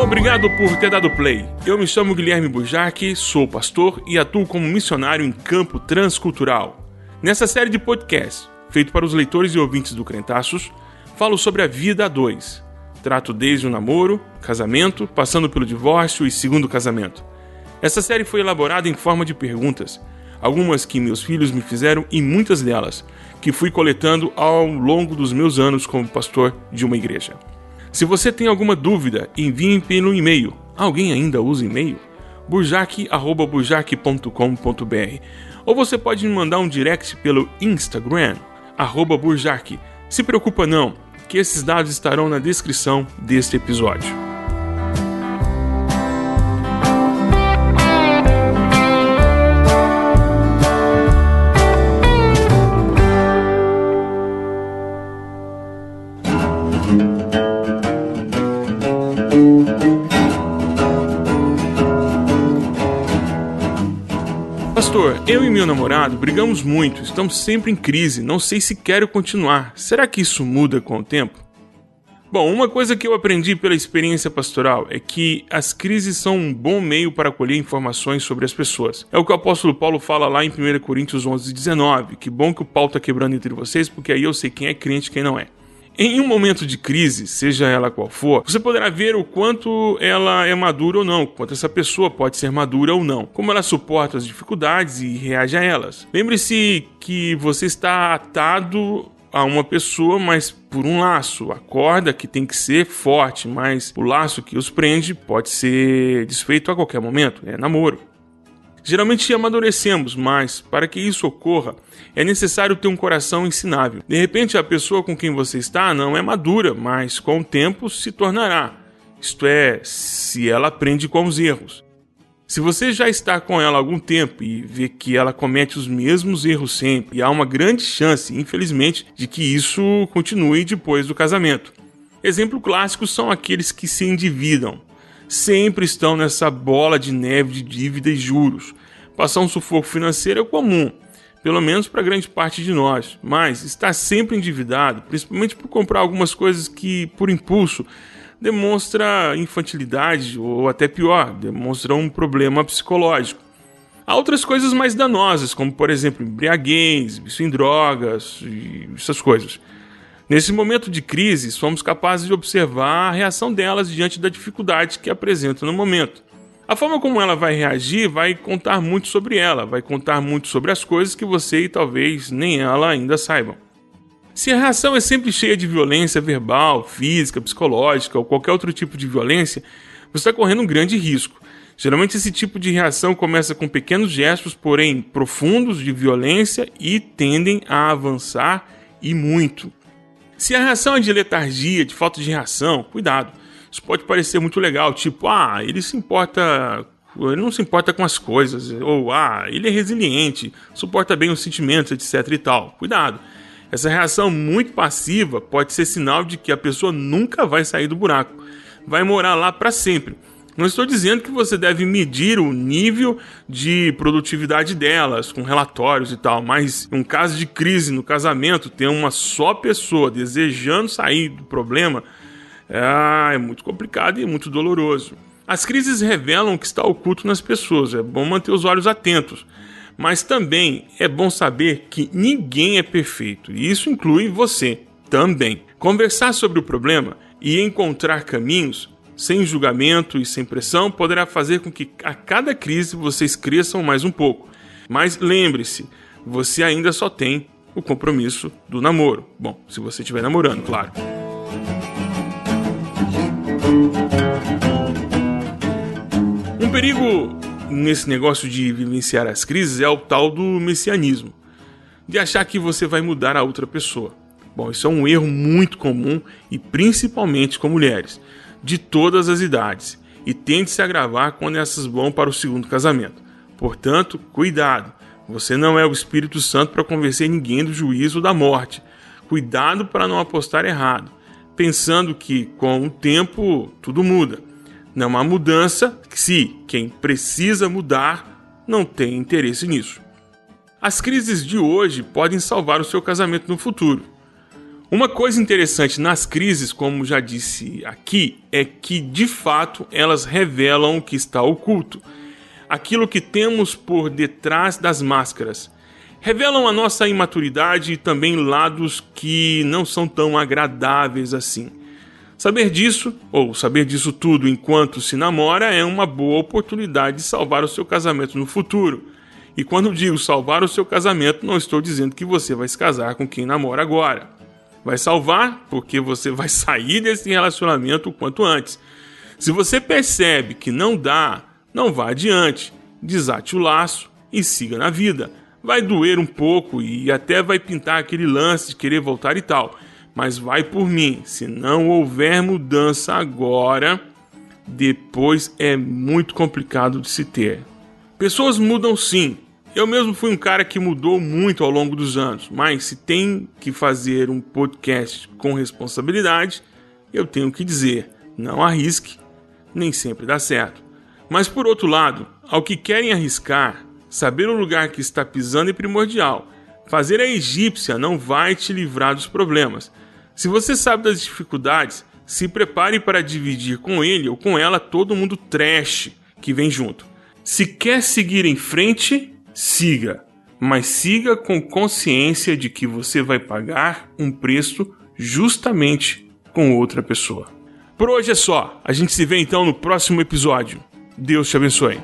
Obrigado por ter dado play. Eu me chamo Guilherme Bujarque, sou pastor e atuo como missionário em campo transcultural. Nessa série de podcasts, feito para os leitores e ouvintes do Crentaços, falo sobre a vida a dois. Trato desde o namoro, casamento, passando pelo divórcio e segundo casamento. Essa série foi elaborada em forma de perguntas, algumas que meus filhos me fizeram e muitas delas que fui coletando ao longo dos meus anos como pastor de uma igreja. Se você tem alguma dúvida, envie pelo e-mail. Alguém ainda usa e-mail? burjac.burjac.com.br Ou você pode me mandar um direct pelo Instagram, arroba burjac. Se preocupa não, que esses dados estarão na descrição deste episódio. Pastor, eu e meu namorado brigamos muito, estamos sempre em crise, não sei se quero continuar. Será que isso muda com o tempo? Bom, uma coisa que eu aprendi pela experiência pastoral é que as crises são um bom meio para colher informações sobre as pessoas. É o que o apóstolo Paulo fala lá em 1 Coríntios 11, 19. Que bom que o pau está quebrando entre vocês, porque aí eu sei quem é crente e quem não é. Em um momento de crise, seja ela qual for, você poderá ver o quanto ela é madura ou não, quanto essa pessoa pode ser madura ou não, como ela suporta as dificuldades e reage a elas. Lembre-se que você está atado a uma pessoa, mas por um laço. A corda que tem que ser forte, mas o laço que os prende pode ser desfeito a qualquer momento. É namoro. Geralmente amadurecemos, mas para que isso ocorra, é necessário ter um coração ensinável. De repente, a pessoa com quem você está não é madura, mas com o tempo se tornará. Isto é, se ela aprende com os erros. Se você já está com ela há algum tempo e vê que ela comete os mesmos erros sempre, há uma grande chance, infelizmente, de que isso continue depois do casamento. Exemplo clássico são aqueles que se endividam sempre estão nessa bola de neve de dívida e juros. Passar um sufoco financeiro é comum, pelo menos para grande parte de nós, mas estar sempre endividado, principalmente por comprar algumas coisas que, por impulso, demonstra infantilidade ou até pior, demonstra um problema psicológico. Há outras coisas mais danosas, como por exemplo embriaguez, vício em drogas e essas coisas. Nesse momento de crise, somos capazes de observar a reação delas diante da dificuldade que apresentam no momento. A forma como ela vai reagir vai contar muito sobre ela, vai contar muito sobre as coisas que você e talvez nem ela ainda saibam. Se a reação é sempre cheia de violência verbal, física, psicológica ou qualquer outro tipo de violência, você está correndo um grande risco. Geralmente, esse tipo de reação começa com pequenos gestos, porém profundos, de violência e tendem a avançar e muito. Se a reação é de letargia, de falta de reação, cuidado. Isso pode parecer muito legal, tipo, ah, ele se importa ele não se importa com as coisas, ou ah, ele é resiliente, suporta bem os sentimentos, etc e tal. Cuidado. Essa reação muito passiva pode ser sinal de que a pessoa nunca vai sair do buraco, vai morar lá para sempre. Não estou dizendo que você deve medir o nível de produtividade delas com relatórios e tal, mas um caso de crise no casamento, ter uma só pessoa desejando sair do problema é, é muito complicado e muito doloroso. As crises revelam o que está oculto nas pessoas, é bom manter os olhos atentos. Mas também é bom saber que ninguém é perfeito, e isso inclui você também. Conversar sobre o problema e encontrar caminhos sem julgamento e sem pressão, poderá fazer com que a cada crise vocês cresçam mais um pouco. Mas lembre-se, você ainda só tem o compromisso do namoro. Bom, se você estiver namorando, claro. Um perigo nesse negócio de vivenciar as crises é o tal do messianismo, de achar que você vai mudar a outra pessoa. Bom, isso é um erro muito comum e principalmente com mulheres de todas as idades e tende a se agravar quando essas vão para o segundo casamento. Portanto, cuidado, você não é o Espírito Santo para convencer ninguém do juízo ou da morte. Cuidado para não apostar errado, pensando que com o tempo tudo muda. Não há mudança se quem precisa mudar não tem interesse nisso. As crises de hoje podem salvar o seu casamento no futuro. Uma coisa interessante nas crises, como já disse aqui, é que de fato elas revelam o que está oculto, aquilo que temos por detrás das máscaras. Revelam a nossa imaturidade e também lados que não são tão agradáveis assim. Saber disso, ou saber disso tudo enquanto se namora, é uma boa oportunidade de salvar o seu casamento no futuro. E quando digo salvar o seu casamento, não estou dizendo que você vai se casar com quem namora agora. Vai salvar porque você vai sair desse relacionamento o quanto antes. Se você percebe que não dá, não vá adiante. Desate o laço e siga na vida. Vai doer um pouco e até vai pintar aquele lance de querer voltar e tal. Mas vai por mim. Se não houver mudança agora, depois é muito complicado de se ter. Pessoas mudam sim, eu mesmo fui um cara que mudou muito ao longo dos anos, mas se tem que fazer um podcast com responsabilidade, eu tenho que dizer: não arrisque, nem sempre dá certo. Mas por outro lado, ao que querem arriscar, saber o lugar que está pisando é primordial. Fazer a egípcia não vai te livrar dos problemas. Se você sabe das dificuldades, se prepare para dividir com ele ou com ela todo mundo trash que vem junto. Se quer seguir em frente, siga, mas siga com consciência de que você vai pagar um preço justamente com outra pessoa. Por hoje é só. A gente se vê então no próximo episódio. Deus te abençoe.